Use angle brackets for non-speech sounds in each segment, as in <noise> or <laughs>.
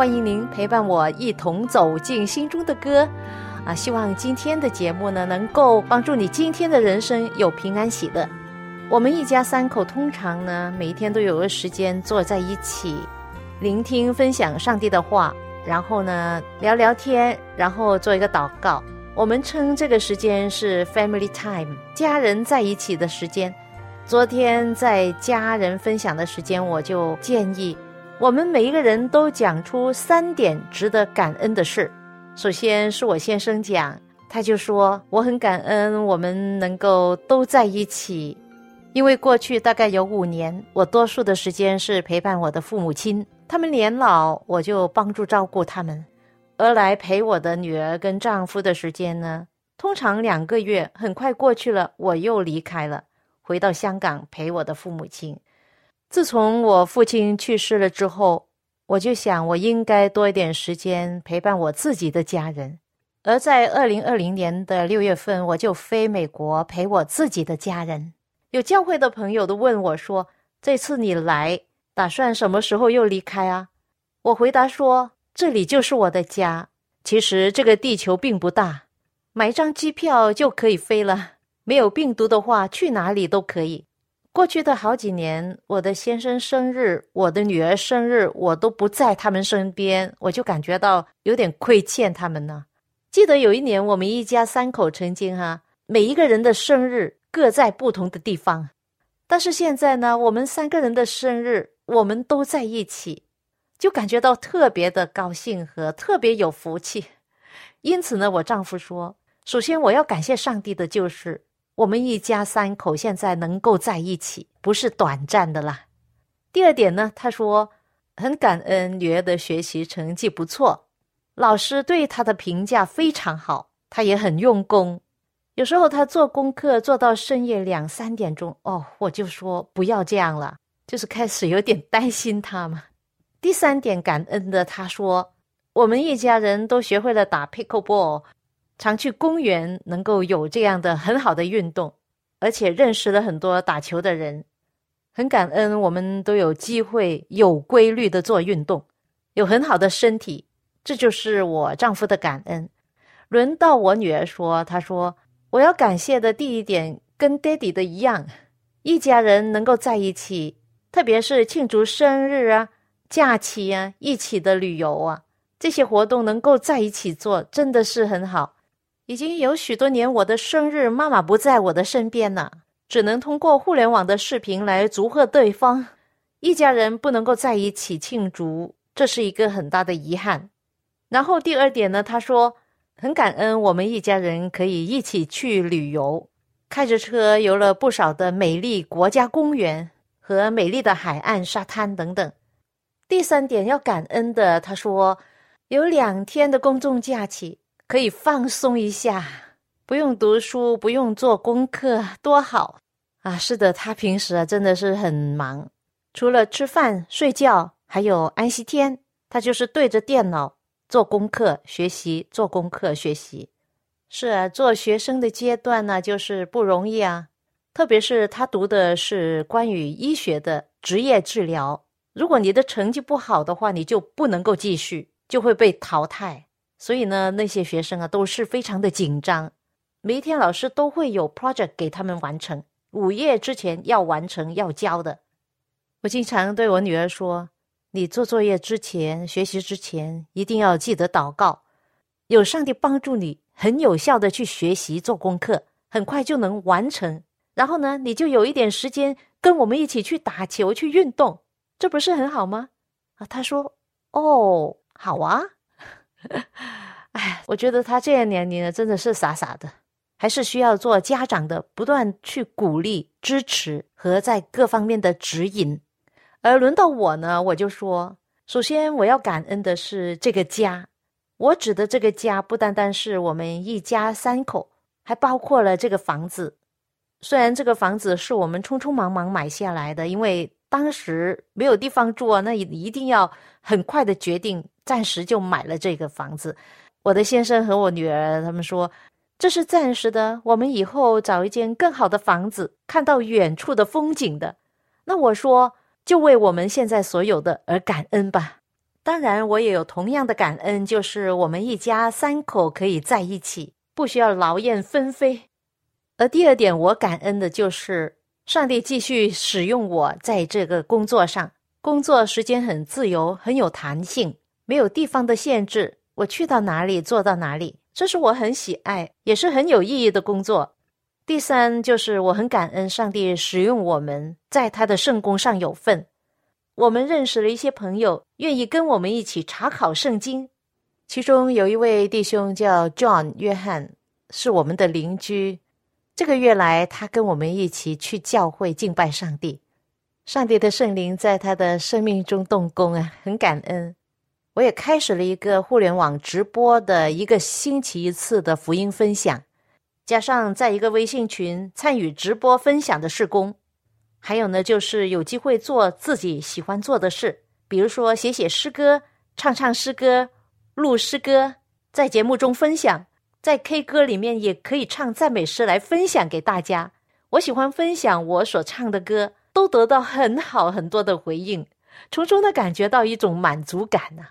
欢迎您陪伴我一同走进心中的歌，啊，希望今天的节目呢能够帮助你今天的人生有平安喜乐。我们一家三口通常呢每一天都有个时间坐在一起，聆听分享上帝的话，然后呢聊聊天，然后做一个祷告。我们称这个时间是 family time，家人在一起的时间。昨天在家人分享的时间，我就建议。我们每一个人都讲出三点值得感恩的事。首先是我先生讲，他就说我很感恩我们能够都在一起，因为过去大概有五年，我多数的时间是陪伴我的父母亲，他们年老，我就帮助照顾他们。而来陪我的女儿跟丈夫的时间呢，通常两个月，很快过去了，我又离开了，回到香港陪我的父母亲。自从我父亲去世了之后，我就想我应该多一点时间陪伴我自己的家人。而在二零二零年的六月份，我就飞美国陪我自己的家人。有教会的朋友都问我说：“这次你来，打算什么时候又离开啊？”我回答说：“这里就是我的家。其实这个地球并不大，买一张机票就可以飞了。没有病毒的话，去哪里都可以。”过去的好几年，我的先生生日，我的女儿生日，我都不在他们身边，我就感觉到有点亏欠他们呢。记得有一年，我们一家三口曾经哈，每一个人的生日各在不同的地方，但是现在呢，我们三个人的生日我们都在一起，就感觉到特别的高兴和特别有福气。因此呢，我丈夫说，首先我要感谢上帝的就是。我们一家三口现在能够在一起，不是短暂的啦。第二点呢，他说很感恩女儿的学习成绩不错，老师对他的评价非常好，他也很用功。有时候他做功课做到深夜两三点钟，哦，我就说不要这样了，就是开始有点担心他嘛。第三点感恩的，他说我们一家人都学会了打 pickleball。常去公园，能够有这样的很好的运动，而且认识了很多打球的人，很感恩我们都有机会有规律的做运动，有很好的身体，这就是我丈夫的感恩。轮到我女儿说，她说我要感谢的第一点跟爹地的一样，一家人能够在一起，特别是庆祝生日啊、假期啊、一起的旅游啊，这些活动能够在一起做，真的是很好。已经有许多年，我的生日妈妈不在我的身边了，只能通过互联网的视频来祝贺对方，一家人不能够在一起庆祝，这是一个很大的遗憾。然后第二点呢，他说很感恩我们一家人可以一起去旅游，开着车游了不少的美丽国家公园和美丽的海岸沙滩等等。第三点要感恩的，他说有两天的公众假期。可以放松一下，不用读书，不用做功课，多好啊！是的，他平时啊真的是很忙，除了吃饭、睡觉，还有安息天，他就是对着电脑做功课、学习，做功课、学习。是啊，做学生的阶段呢，就是不容易啊。特别是他读的是关于医学的职业治疗，如果你的成绩不好的话，你就不能够继续，就会被淘汰。所以呢，那些学生啊都是非常的紧张，每一天老师都会有 project 给他们完成，午夜之前要完成要交的。我经常对我女儿说：“你做作业之前、学习之前，一定要记得祷告，有上帝帮助你，很有效的去学习做功课，很快就能完成。然后呢，你就有一点时间跟我们一起去打球、去运动，这不是很好吗？啊，他说：“哦，好啊。” <laughs> 哎，我觉得他这样年龄呢，真的是傻傻的，还是需要做家长的不断去鼓励、支持和在各方面的指引。而轮到我呢，我就说，首先我要感恩的是这个家。我指的这个家，不单单是我们一家三口，还包括了这个房子。虽然这个房子是我们匆匆忙忙买下来的，因为当时没有地方住啊，那一定要很快的决定，暂时就买了这个房子。我的先生和我女儿他们说，这是暂时的，我们以后找一间更好的房子，看到远处的风景的。那我说，就为我们现在所有的而感恩吧。当然，我也有同样的感恩，就是我们一家三口可以在一起，不需要劳燕分飞。而第二点，我感恩的就是上帝继续使用我在这个工作上，工作时间很自由，很有弹性，没有地方的限制，我去到哪里做到哪里，这是我很喜爱，也是很有意义的工作。第三，就是我很感恩上帝使用我们在他的圣功上有份。我们认识了一些朋友，愿意跟我们一起查考圣经。其中有一位弟兄叫 John 约翰，是我们的邻居。这个月来，他跟我们一起去教会敬拜上帝。上帝的圣灵在他的生命中动工啊，很感恩。我也开始了一个互联网直播的一个星期一次的福音分享，加上在一个微信群参与直播分享的事工。还有呢，就是有机会做自己喜欢做的事，比如说写写诗歌、唱唱诗歌、录诗歌，在节目中分享，在 K 歌里面也可以唱赞美诗来分享给大家。我喜欢分享我所唱的歌，都得到很好很多的回应，从中呢感觉到一种满足感呐。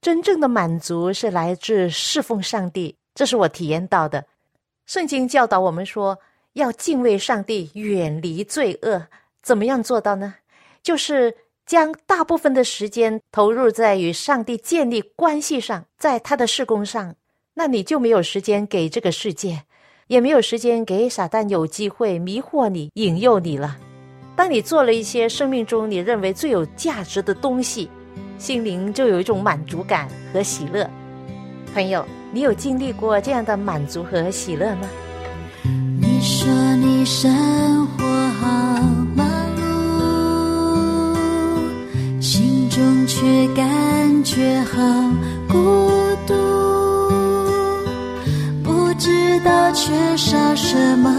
真正的满足是来自侍奉上帝，这是我体验到的。圣经教导我们说，要敬畏上帝，远离罪恶。怎么样做到呢？就是将大部分的时间投入在与上帝建立关系上，在他的事工上，那你就没有时间给这个世界，也没有时间给撒旦有机会迷惑你、引诱你了。当你做了一些生命中你认为最有价值的东西，心灵就有一种满足感和喜乐。朋友，你有经历过这样的满足和喜乐吗？你说你生活好忙碌，心中。却感觉好孤独，不知道缺少什么，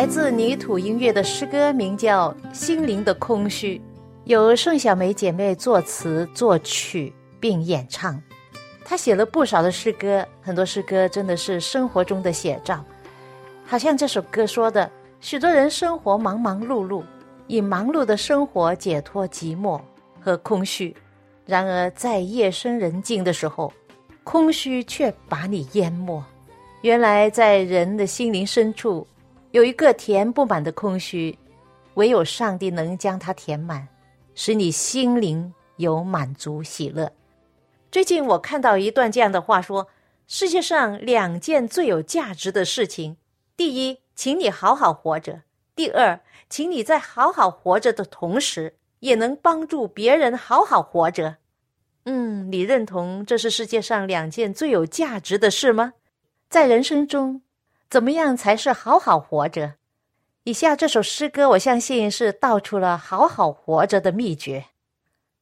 来自泥土音乐的诗歌，名叫《心灵的空虚》，由盛小梅姐妹作词作曲并演唱。她写了不少的诗歌，很多诗歌真的是生活中的写照。好像这首歌说的，许多人生活忙忙碌碌，以忙碌的生活解脱寂寞和空虚。然而在夜深人静的时候，空虚却把你淹没。原来在人的心灵深处，有一个填不满的空虚，唯有上帝能将它填满，使你心灵有满足喜乐。最近我看到一段这样的话说：世界上两件最有价值的事情。第一，请你好好活着；第二，请你在好好活着的同时，也能帮助别人好好活着。嗯，你认同这是世界上两件最有价值的事吗？在人生中，怎么样才是好好活着？以下这首诗歌，我相信是道出了好好活着的秘诀。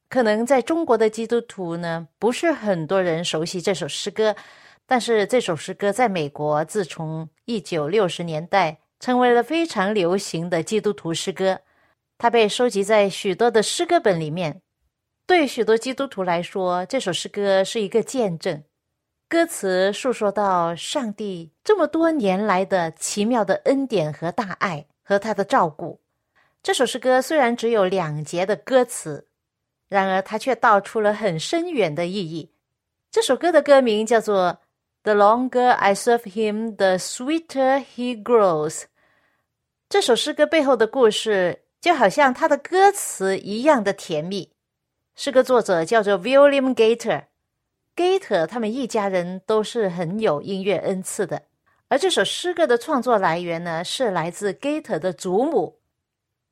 可能在中国的基督徒呢，不是很多人熟悉这首诗歌。但是这首诗歌在美国，自从一九六十年代成为了非常流行的基督徒诗歌。它被收集在许多的诗歌本里面。对许多基督徒来说，这首诗歌是一个见证。歌词诉说到上帝这么多年来的奇妙的恩典和大爱和他的照顾。这首诗歌虽然只有两节的歌词，然而它却道出了很深远的意义。这首歌的歌名叫做。The longer I serve him, the sweeter he grows。这首诗歌背后的故事就好像它的歌词一样的甜蜜。诗歌作者叫做 William Gater Gator 他们一家人都是很有音乐恩赐的。而这首诗歌的创作来源呢，是来自 Gator 的祖母。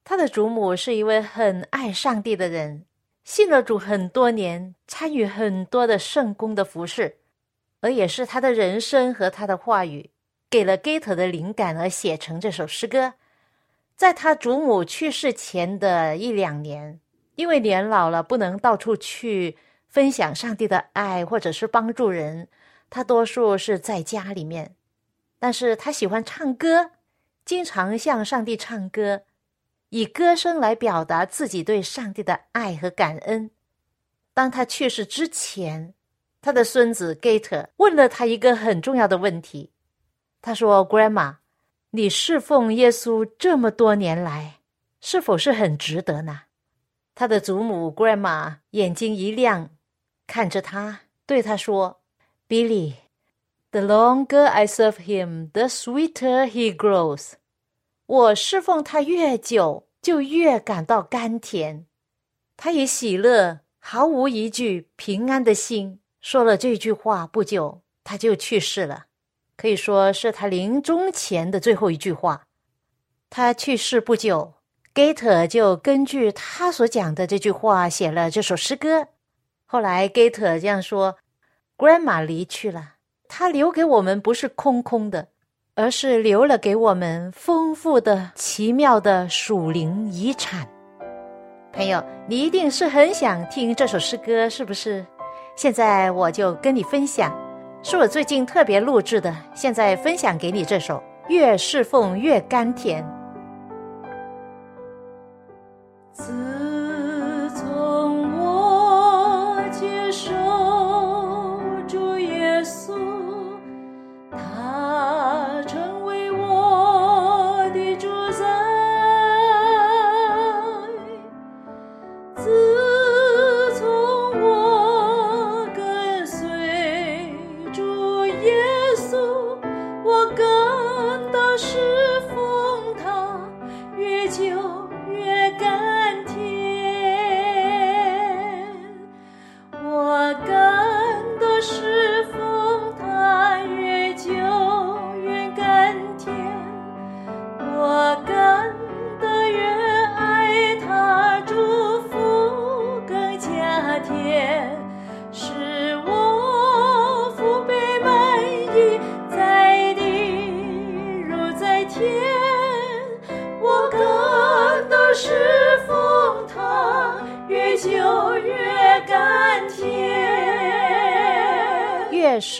他的祖母是一位很爱上帝的人，信了主很多年，参与很多的圣公的服饰。而也是他的人生和他的话语，给了 Gator 的灵感而写成这首诗歌。在他祖母去世前的一两年，因为年老了不能到处去分享上帝的爱或者是帮助人，他多数是在家里面。但是他喜欢唱歌，经常向上帝唱歌，以歌声来表达自己对上帝的爱和感恩。当他去世之前。他的孙子 Gator 问了他一个很重要的问题。他说：“Grandma，你侍奉耶稣这么多年来，是否是很值得呢？”他的祖母 Grandma 眼睛一亮，看着他，对他说：“Billy，the longer I serve him, the sweeter he grows。我侍奉他越久，就越感到甘甜。他以喜乐、毫无一句、平安的心。”说了这句话不久，他就去世了，可以说是他临终前的最后一句话。他去世不久，Gator 就根据他所讲的这句话写了这首诗歌。后来 Gator 这样说：“Grandma 离去了，他留给我们不是空空的，而是留了给我们丰富的、奇妙的属灵遗产。”朋友，你一定是很想听这首诗歌，是不是？现在我就跟你分享，是我最近特别录制的。现在分享给你这首《越侍奉越甘甜》。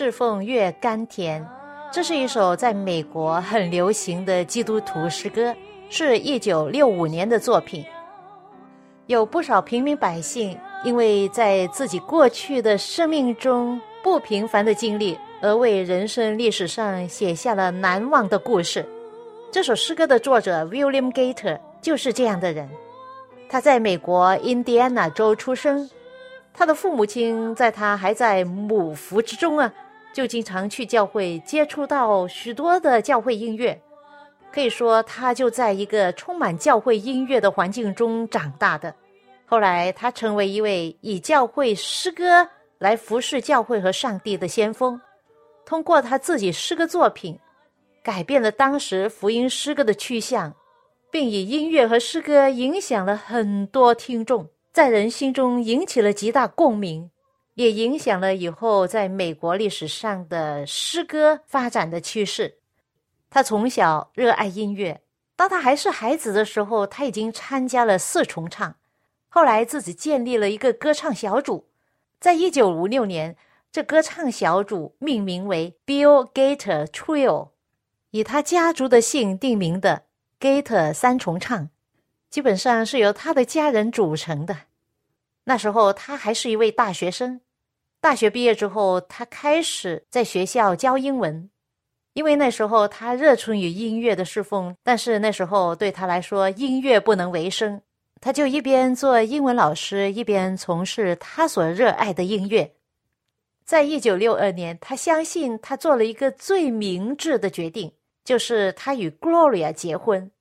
侍奉越甘甜，这是一首在美国很流行的基督徒诗歌，是一九六五年的作品。有不少平民百姓因为在自己过去的生命中不平凡的经历，而为人生历史上写下了难忘的故事。这首诗歌的作者 William Gator 就是这样的人。他在美国印第安纳州出生，他的父母亲在他还在母腹之中啊。就经常去教会接触到许多的教会音乐，可以说他就在一个充满教会音乐的环境中长大的。后来他成为一位以教会诗歌来服侍教会和上帝的先锋，通过他自己诗歌作品，改变了当时福音诗歌的趋向，并以音乐和诗歌影响了很多听众，在人心中引起了极大共鸣。也影响了以后在美国历史上的诗歌发展的趋势。他从小热爱音乐，当他还是孩子的时候，他已经参加了四重唱，后来自己建立了一个歌唱小组。在一九五六年，这歌唱小组命名为 Bill Gator Trio，以他家族的姓定名的 Gator 三重唱，基本上是由他的家人组成的。那时候他还是一位大学生。大学毕业之后，他开始在学校教英文，因为那时候他热衷于音乐的侍奉。但是那时候对他来说，音乐不能为生，他就一边做英文老师，一边从事他所热爱的音乐。在一九六二年，他相信他做了一个最明智的决定，就是他与 Gloria 结婚。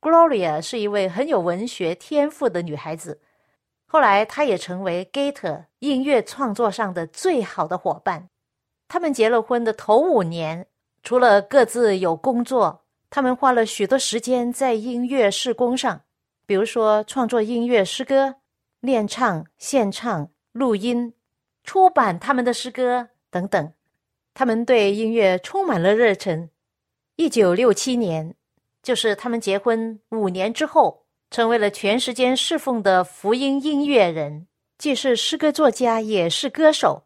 Gloria 是一位很有文学天赋的女孩子。后来，他也成为 Gator 音乐创作上的最好的伙伴。他们结了婚的头五年，除了各自有工作，他们花了许多时间在音乐试工上，比如说创作音乐诗歌、练唱、献唱、录音、出版他们的诗歌等等。他们对音乐充满了热忱。一九六七年，就是他们结婚五年之后。成为了全时间侍奉的福音音乐人，既是诗歌作家，也是歌手。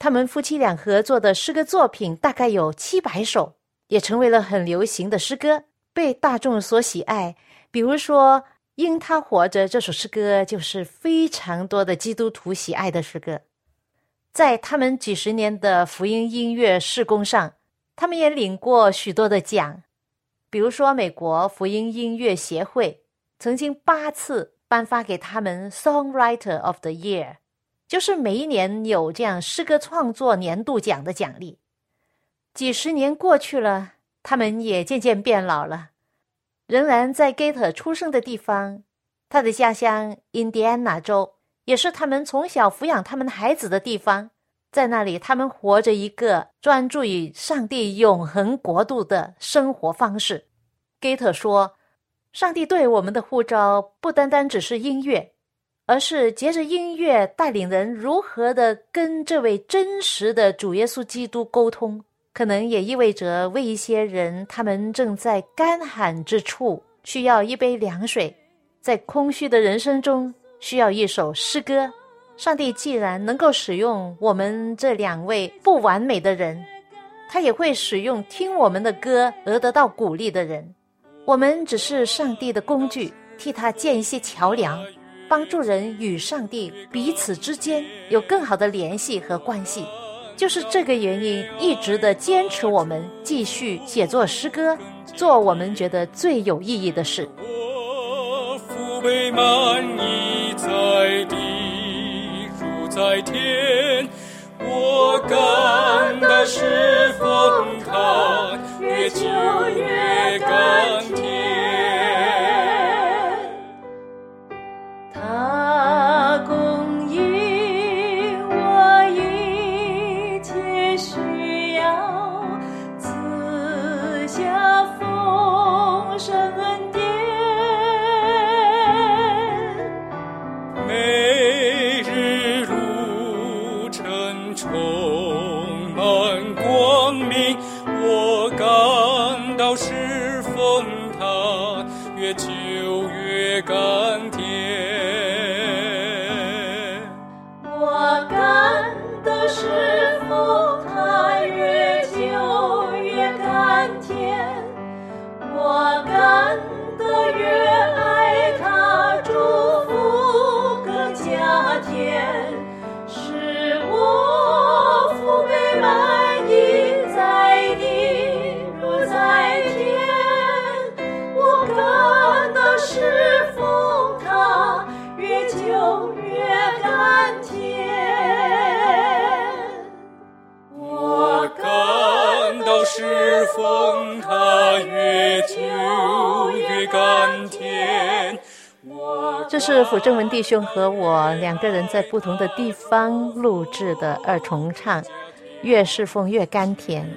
他们夫妻俩合作的诗歌作品大概有七百首，也成为了很流行的诗歌，被大众所喜爱。比如说，《因他活着》这首诗歌就是非常多的基督徒喜爱的诗歌。在他们几十年的福音音乐事工上，他们也领过许多的奖，比如说美国福音音乐协会。曾经八次颁发给他们 Songwriter of the Year，就是每一年有这样诗歌创作年度奖的奖励。几十年过去了，他们也渐渐变老了，仍然在 Gator 出生的地方，他的家乡印第安纳州，也是他们从小抚养他们孩子的地方。在那里，他们活着一个专注于上帝永恒国度的生活方式。Gator 说。上帝对我们的呼召不单单只是音乐，而是借着音乐带领人如何的跟这位真实的主耶稣基督沟通。可能也意味着为一些人，他们正在干旱之处需要一杯凉水，在空虚的人生中需要一首诗歌。上帝既然能够使用我们这两位不完美的人，他也会使用听我们的歌而得到鼓励的人。我们只是上帝的工具，替他建一些桥梁，帮助人与上帝彼此之间有更好的联系和关系。就是这个原因，一直的坚持我们继续写作诗歌，做我们觉得最有意义的事。我父辈满意在地如在天，我感到是风他越久越甘甜。感到侍奉他越久越甘甜。是辅正文弟兄和我两个人在不同的地方录制的二重唱，越侍奉越甘甜。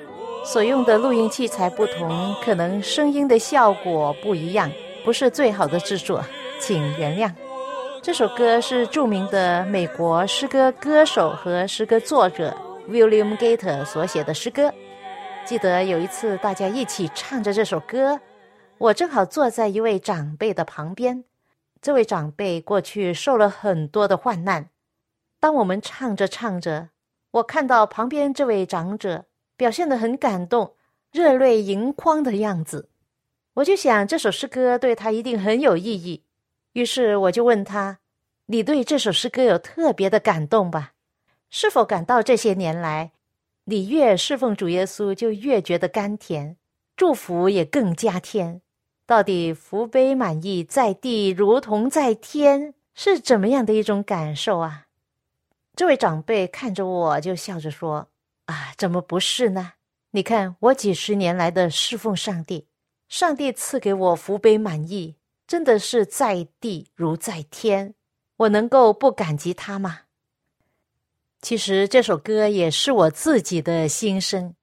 所用的录音器材不同，可能声音的效果不一样，不是最好的制作，请原谅。这首歌是著名的美国诗歌歌手和诗歌作者 William Gator 所写的诗歌。记得有一次大家一起唱着这首歌，我正好坐在一位长辈的旁边。这位长辈过去受了很多的患难。当我们唱着唱着，我看到旁边这位长者表现得很感动，热泪盈眶的样子，我就想这首诗歌对他一定很有意义。于是我就问他：“你对这首诗歌有特别的感动吧？是否感到这些年来，你越侍奉主耶稣，就越觉得甘甜，祝福也更加添？”到底福杯满溢在地，如同在天，是怎么样的一种感受啊？这位长辈看着我就笑着说：“啊，怎么不是呢？你看我几十年来的侍奉上帝，上帝赐给我福杯满溢，真的是在地如在天，我能够不感激他吗？”其实这首歌也是我自己的心声。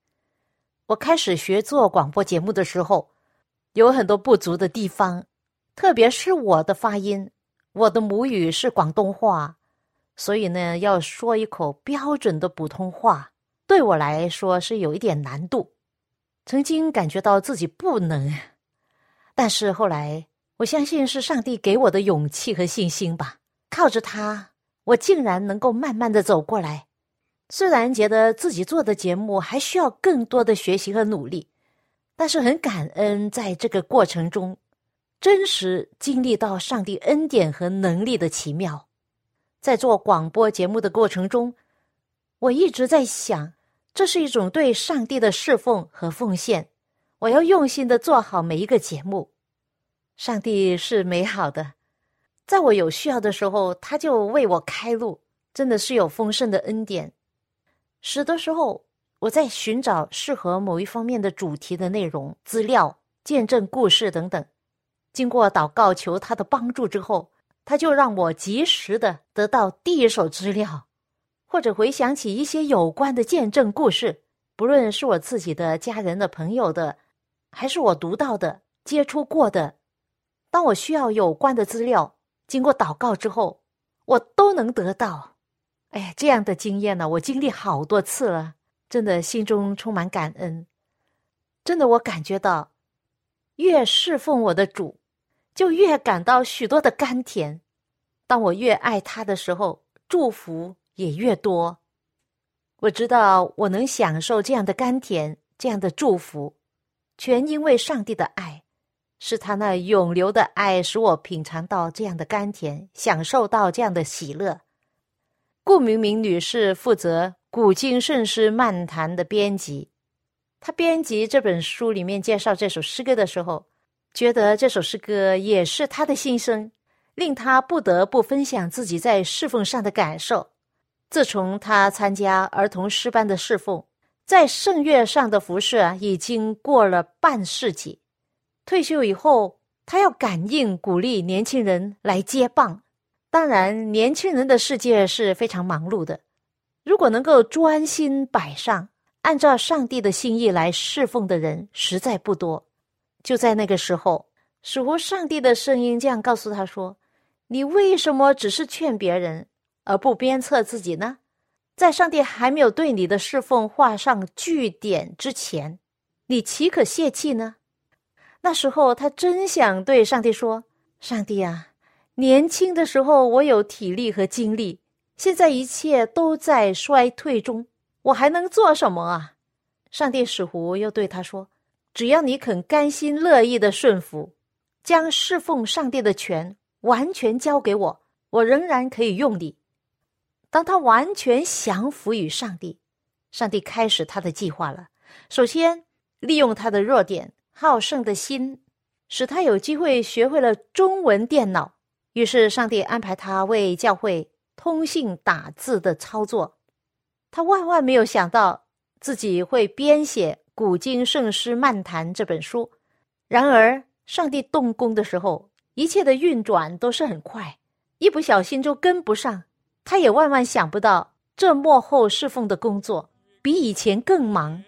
我开始学做广播节目的时候。有很多不足的地方，特别是我的发音，我的母语是广东话，所以呢，要说一口标准的普通话，对我来说是有一点难度。曾经感觉到自己不能，但是后来我相信是上帝给我的勇气和信心吧。靠着他，我竟然能够慢慢的走过来。虽然觉得自己做的节目还需要更多的学习和努力。但是很感恩，在这个过程中，真实经历到上帝恩典和能力的奇妙。在做广播节目的过程中，我一直在想，这是一种对上帝的侍奉和奉献。我要用心的做好每一个节目。上帝是美好的，在我有需要的时候，他就为我开路，真的是有丰盛的恩典。使的时候。我在寻找适合某一方面的主题的内容、资料、见证故事等等。经过祷告求他的帮助之后，他就让我及时的得到第一手资料，或者回想起一些有关的见证故事，不论是我自己的家人的朋友的，还是我读到的、接触过的。当我需要有关的资料，经过祷告之后，我都能得到。哎呀，这样的经验呢，我经历好多次了。真的心中充满感恩，真的我感觉到，越侍奉我的主，就越感到许多的甘甜。当我越爱他的时候，祝福也越多。我知道我能享受这样的甘甜，这样的祝福，全因为上帝的爱，是他那永流的爱，使我品尝到这样的甘甜，享受到这样的喜乐。顾明明女士负责。古今圣诗漫谈的编辑，他编辑这本书里面介绍这首诗歌的时候，觉得这首诗歌也是他的心声，令他不得不分享自己在侍奉上的感受。自从他参加儿童诗班的侍奉，在圣乐上的服饰啊，已经过了半世纪。退休以后，他要感应鼓励年轻人来接棒。当然，年轻人的世界是非常忙碌的。如果能够专心摆上，按照上帝的心意来侍奉的人实在不多。就在那个时候，似乎上帝的声音这样告诉他说：“你为什么只是劝别人，而不鞭策自己呢？在上帝还没有对你的侍奉画上句点之前，你岂可泄气呢？”那时候，他真想对上帝说：“上帝啊，年轻的时候我有体力和精力。”现在一切都在衰退中，我还能做什么啊？上帝使狐又对他说：“只要你肯甘心乐意的顺服，将侍奉上帝的权完全交给我，我仍然可以用你。”当他完全降服于上帝，上帝开始他的计划了。首先，利用他的弱点——好胜的心，使他有机会学会了中文电脑。于是，上帝安排他为教会。通信打字的操作，他万万没有想到自己会编写《古今圣诗漫谈》这本书。然而，上帝动工的时候，一切的运转都是很快，一不小心就跟不上。他也万万想不到，这幕后侍奉的工作比以前更忙。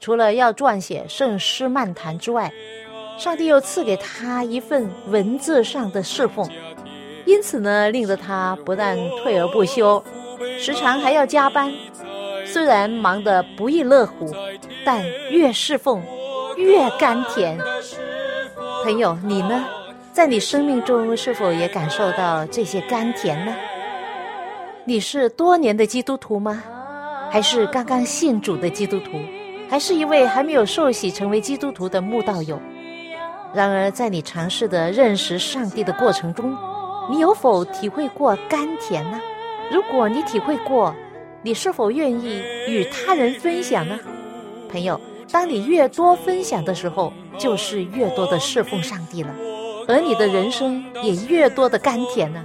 除了要撰写圣诗漫谈之外，上帝又赐给他一份文字上的侍奉，因此呢，令得他不但退而不休，时常还要加班。虽然忙得不亦乐乎，但越侍奉越甘甜。朋友，你呢？在你生命中是否也感受到这些甘甜呢？你是多年的基督徒吗？还是刚刚信主的基督徒？还是一位还没有受洗成为基督徒的慕道友？然而，在你尝试的认识上帝的过程中，你有否体会过甘甜呢？如果你体会过，你是否愿意与他人分享呢？朋友，当你越多分享的时候，就是越多的侍奉上帝了，而你的人生也越多的甘甜呢。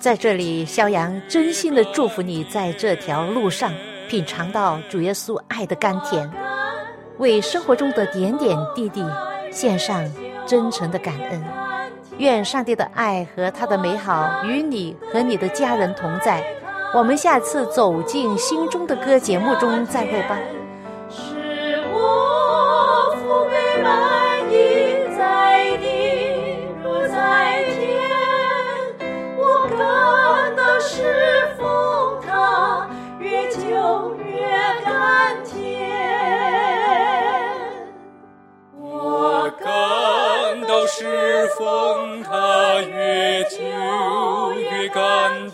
在这里，肖阳真心的祝福你，在这条路上品尝到主耶稣爱的甘甜，为生活中的点点滴滴献上真诚的感恩。愿上帝的爱和他的美好与你和你的家人同在。我们下次走进心中的歌节目中再会吧。是我父辈们感